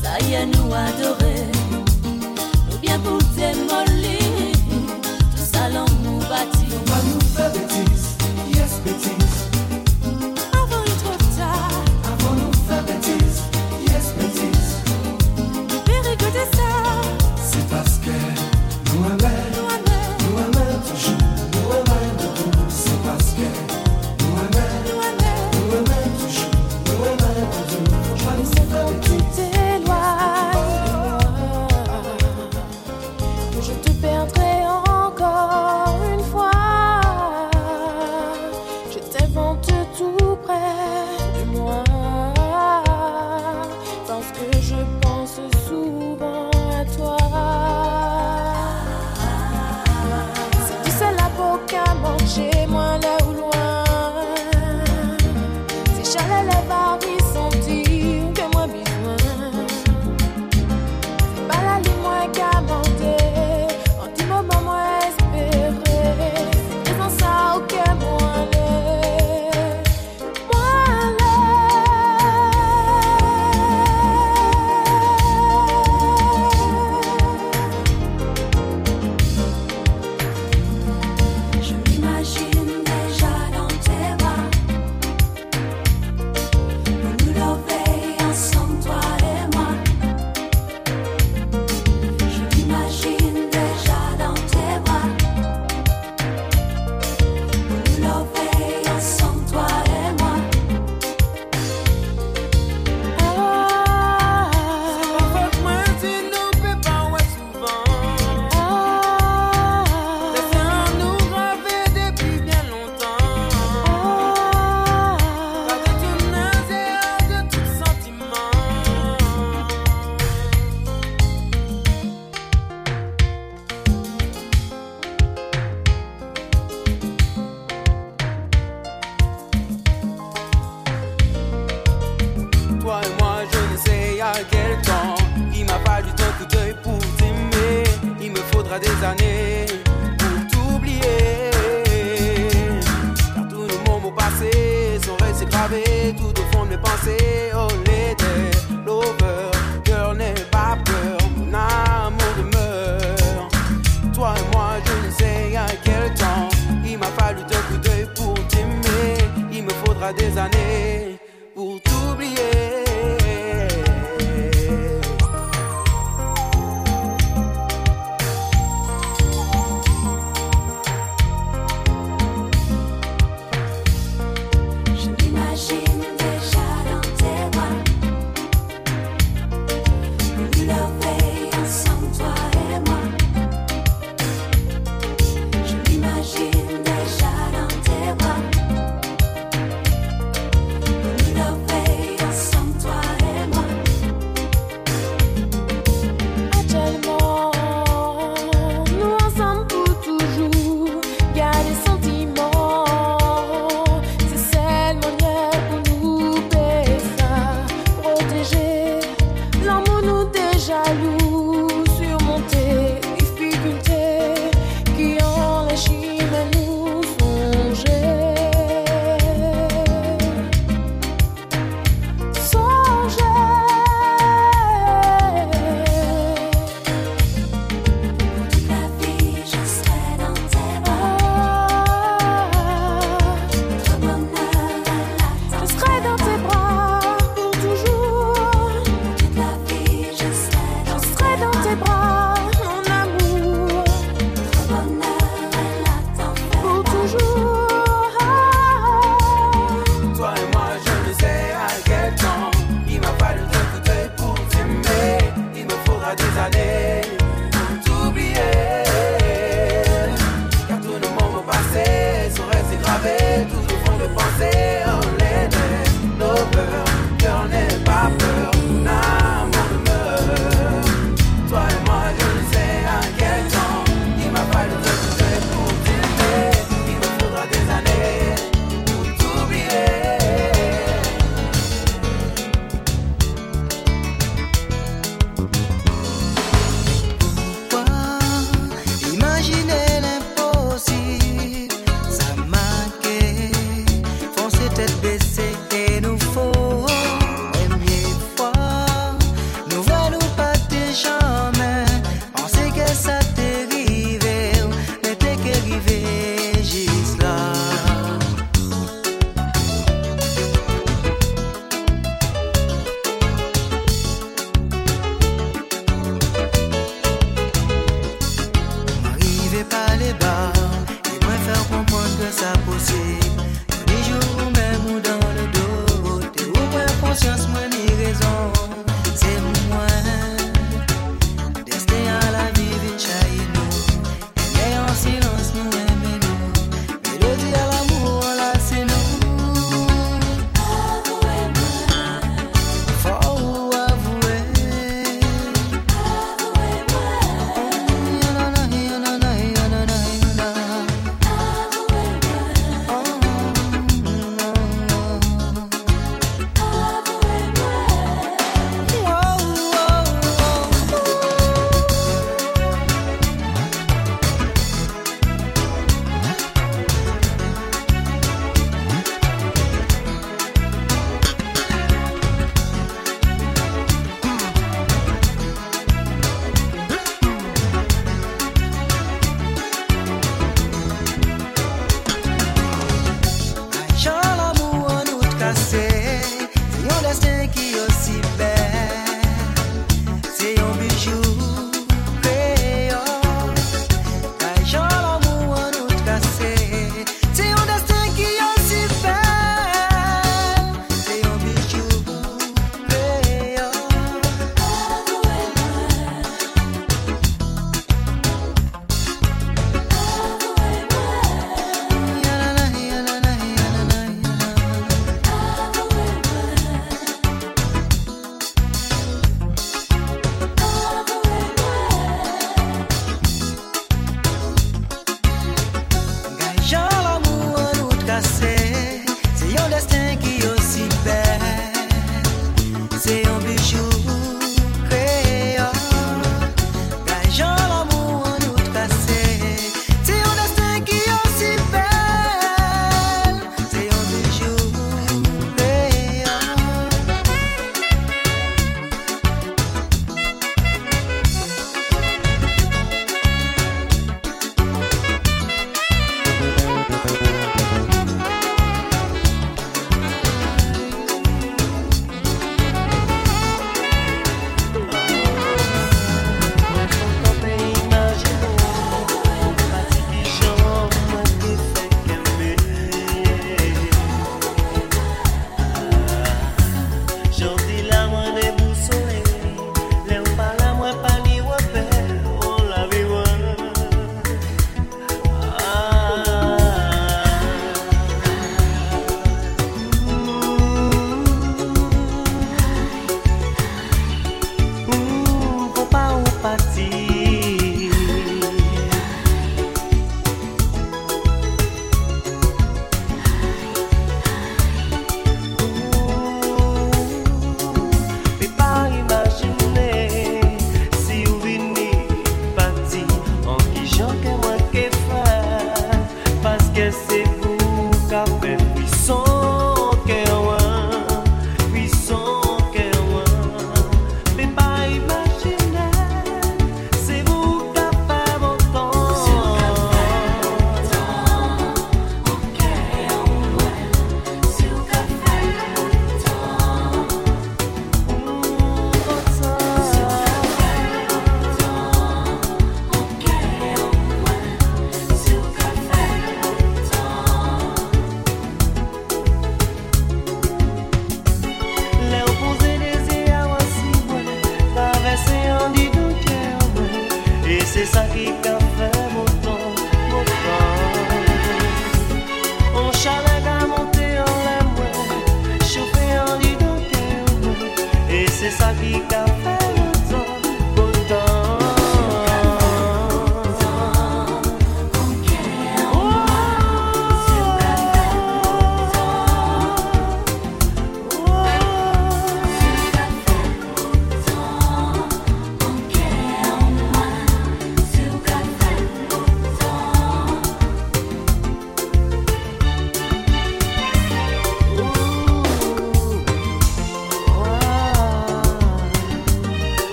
Ça y est, nous adorer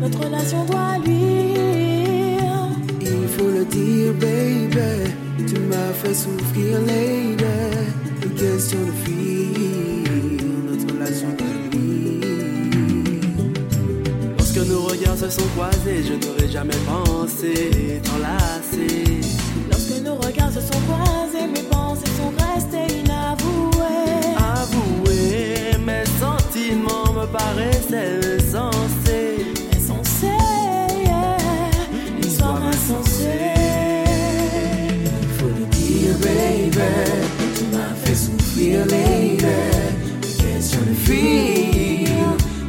Notre relation doit luire. Il faut le dire, baby. Tu m'as fait souffrir, lady. Une question de fuir. Notre relation doit luire. Lorsque nos regards se sont croisés, je n'aurais jamais pensé t'enlacer. Lorsque nos regards se sont croisés, mes pensées sont restées inavouées. Avouées, mes sentiments me paraissaient sensés. see you later. Question de fil,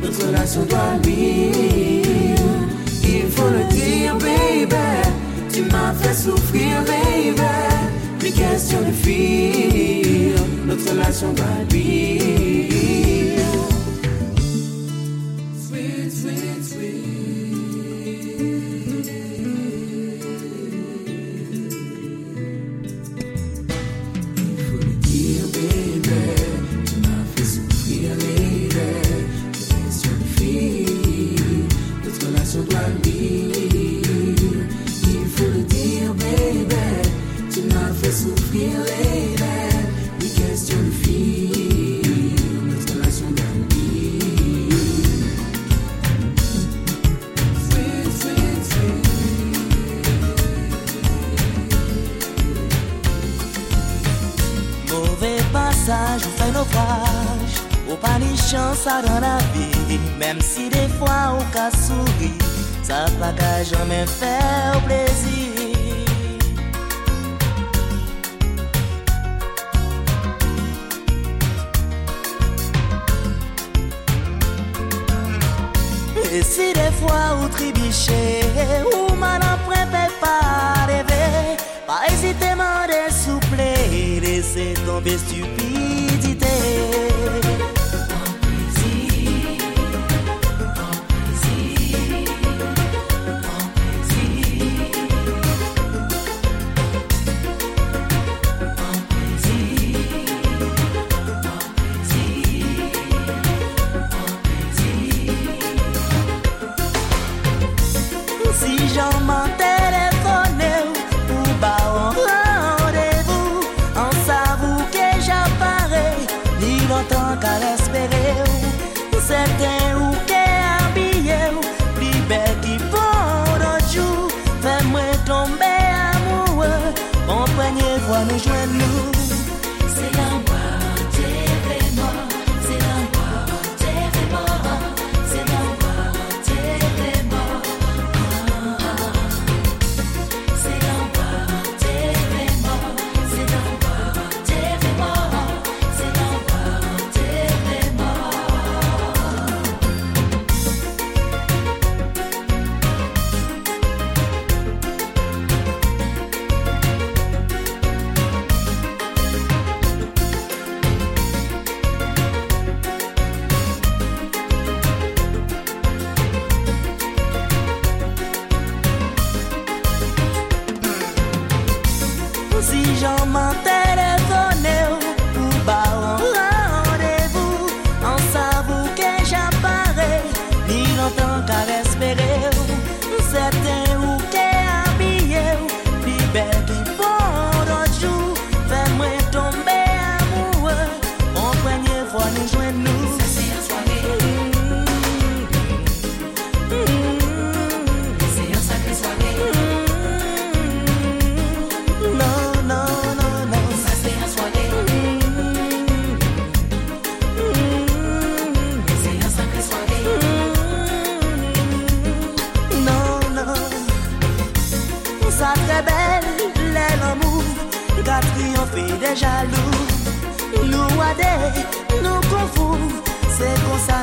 notre relation doit vivre. Il faut le dire, baby. Tu m'as fait souffrir, baby. Plus question de fil, notre relation doit vivre.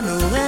around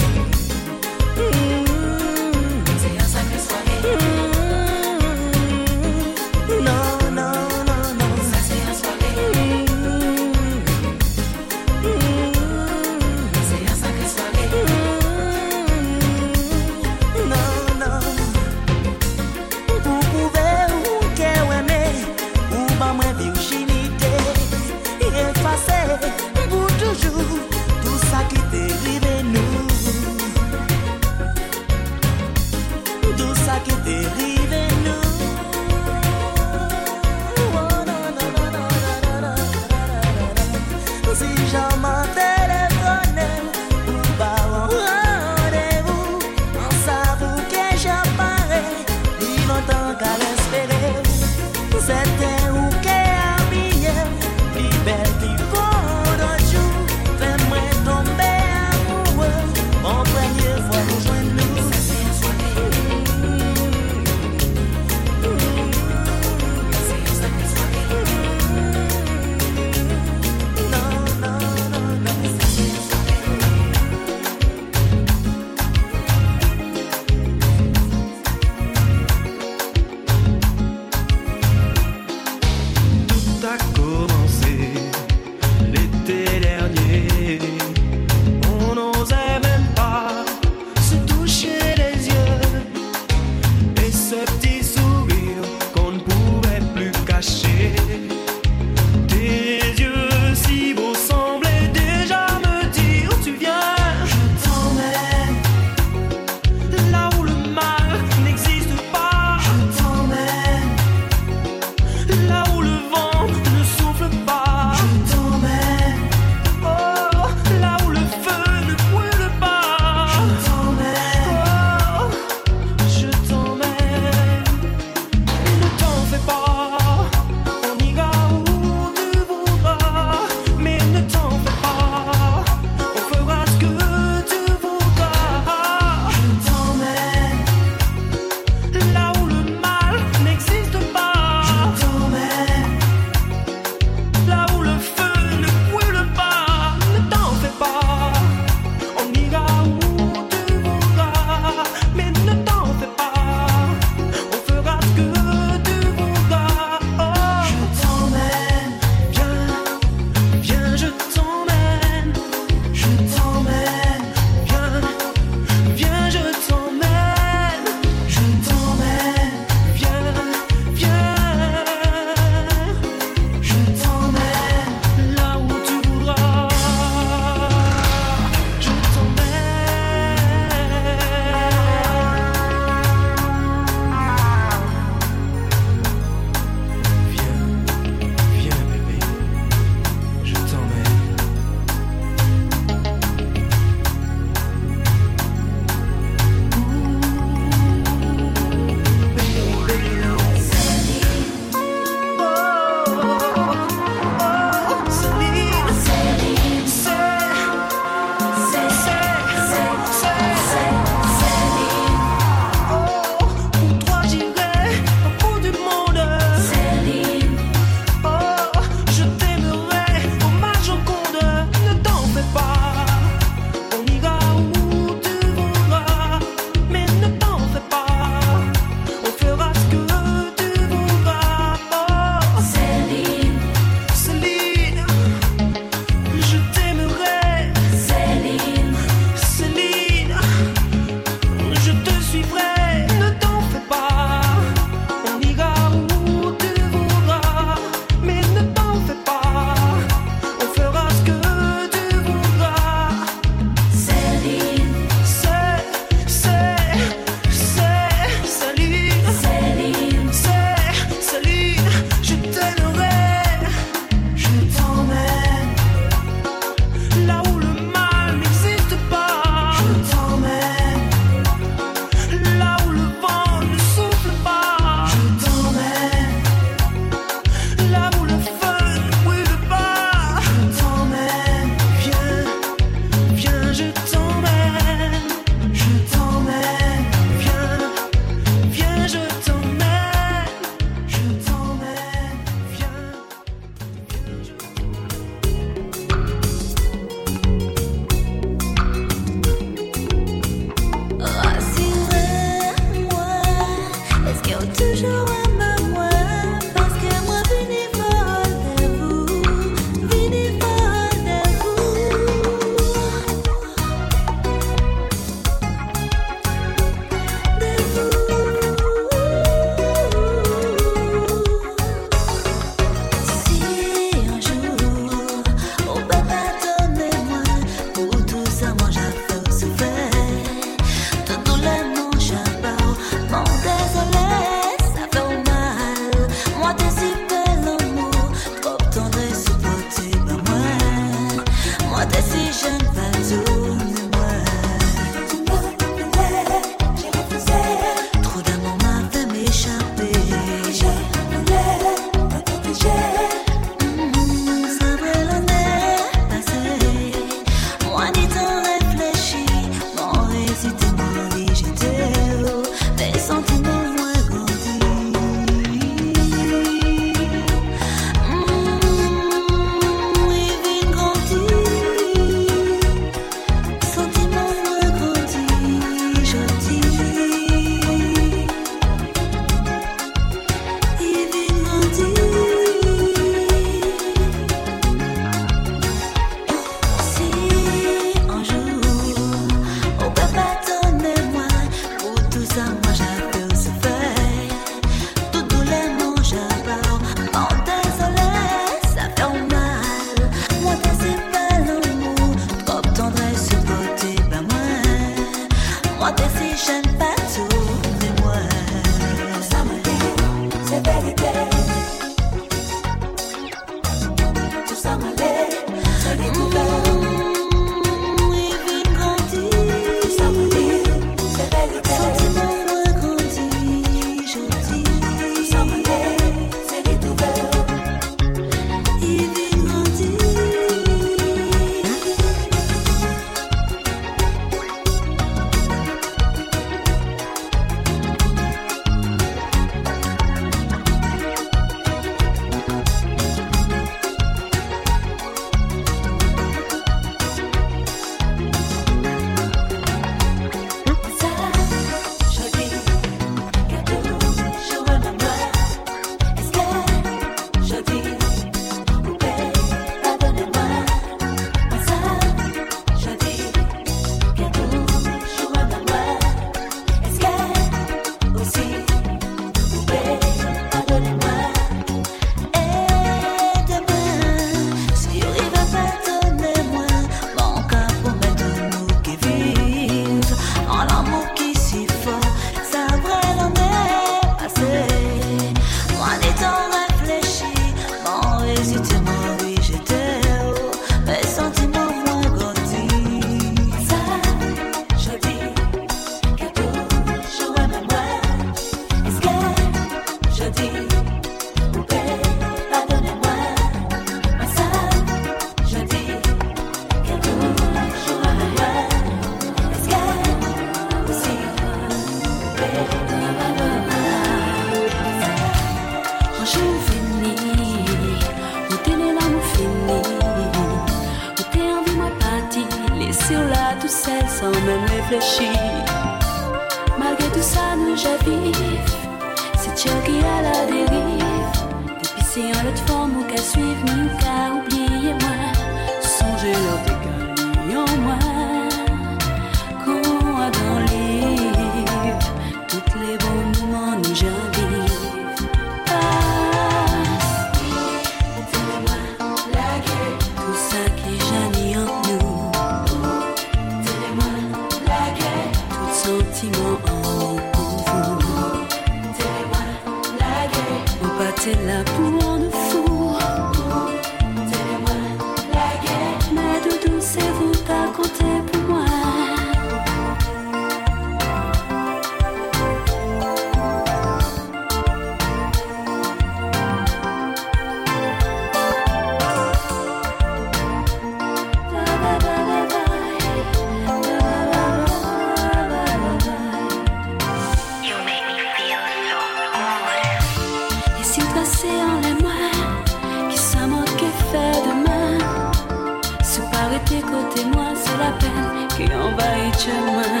Arrêtez-moi, c'est la peine qui envahit le chemin.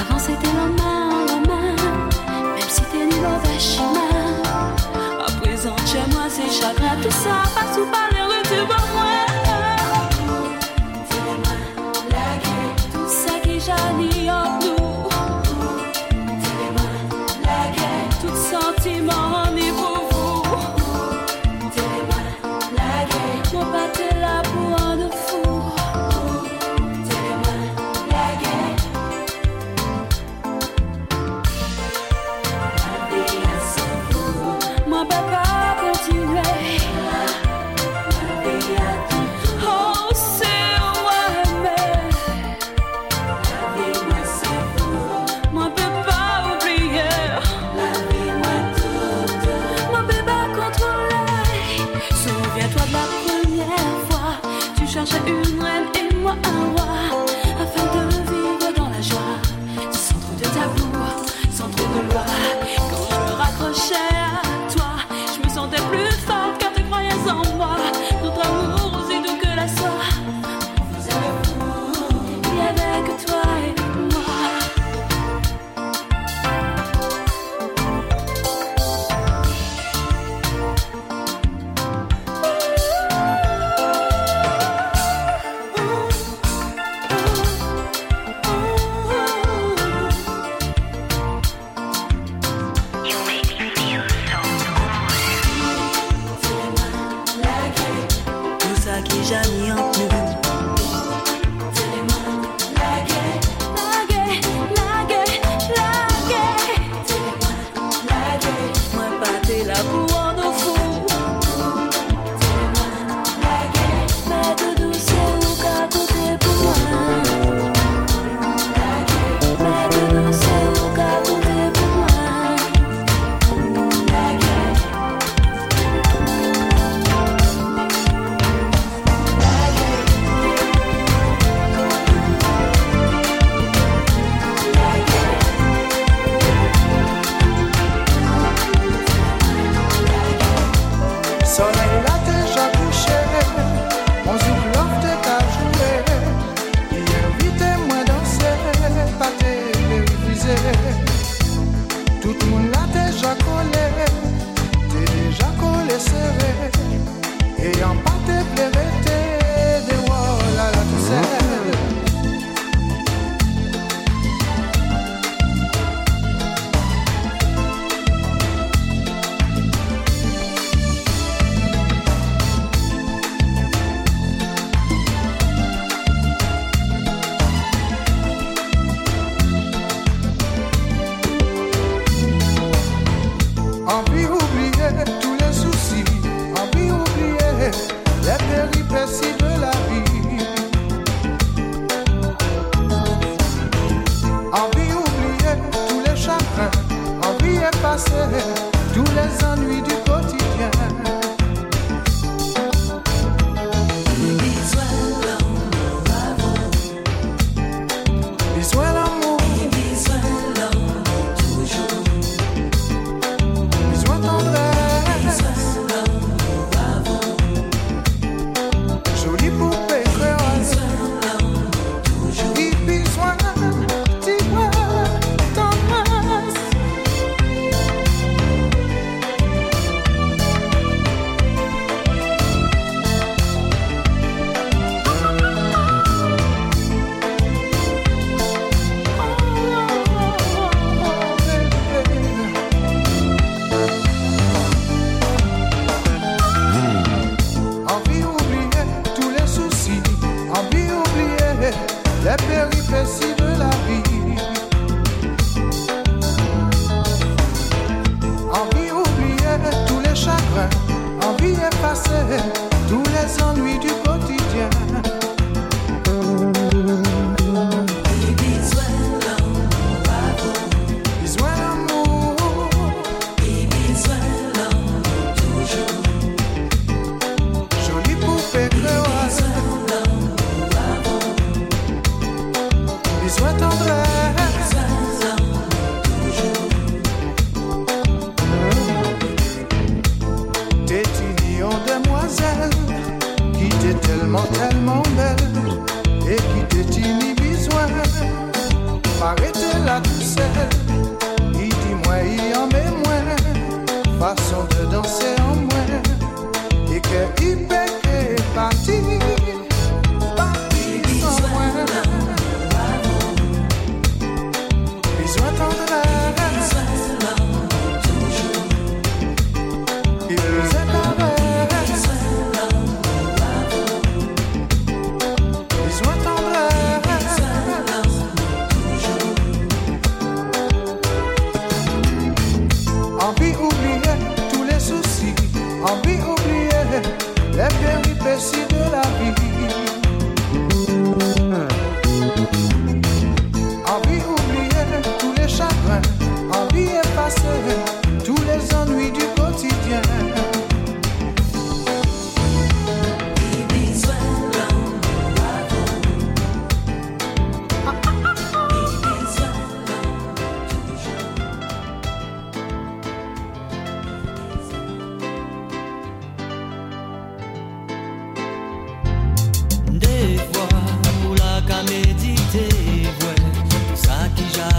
Avant c'était la en main, même si t'es nul au chemin. À présent, chez moi, c'est chagrin, tout ça passe ou pas.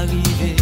Qui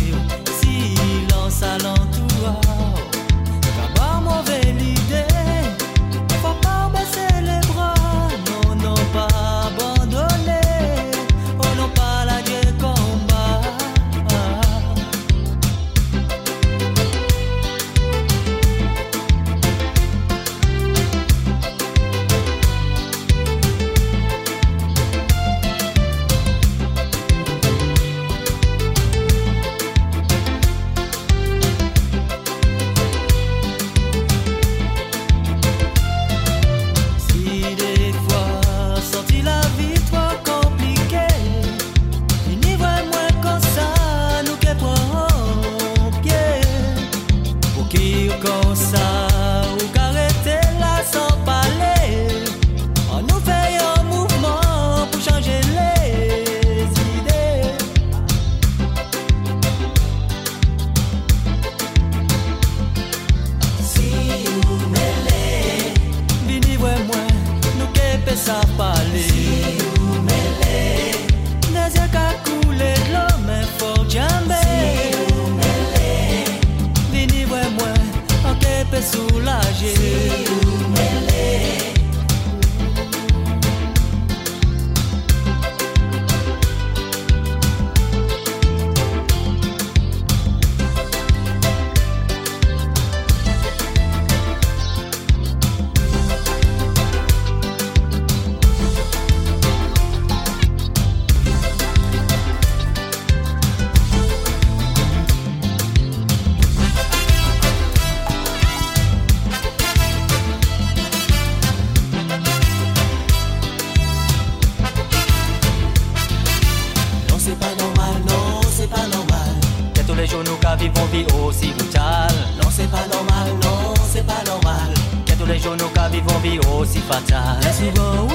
发展。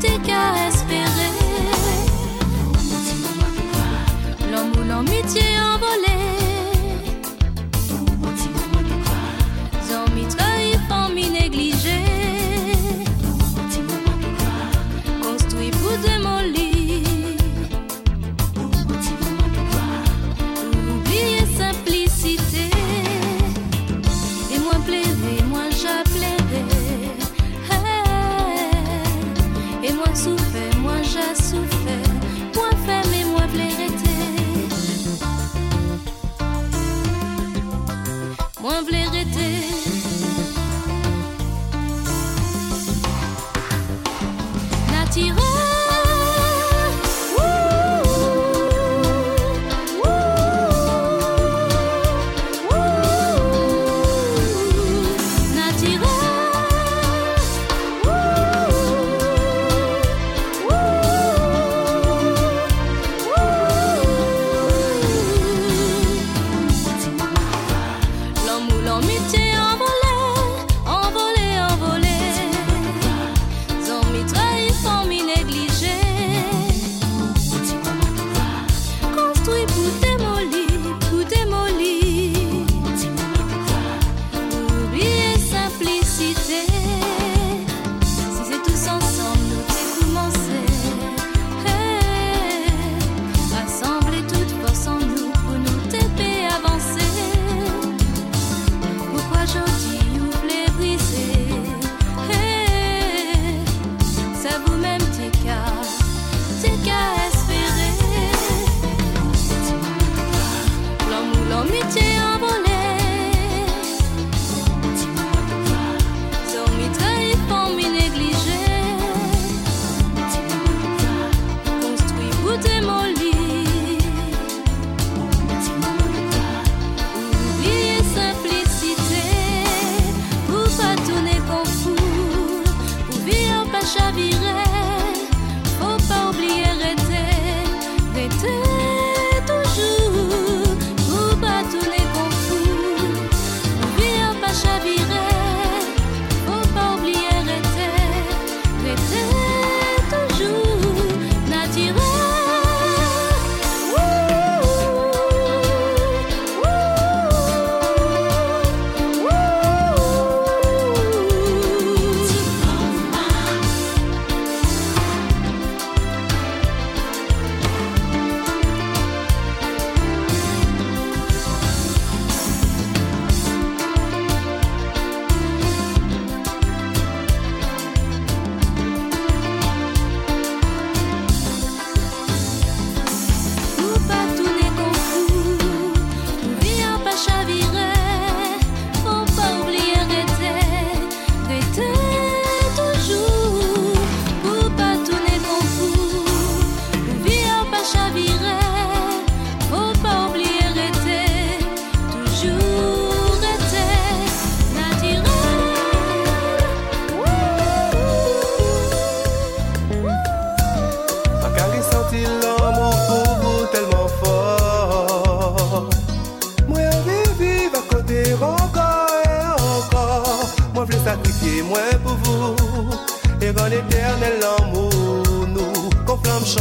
t'es qu'à espérer. L'amour, l'amitié, en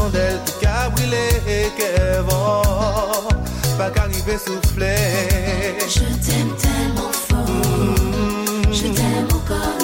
chandel Tout ka brile e kevan Pa ka rive souffle Je t'aime tellement fort mm -hmm. Je t'aime encore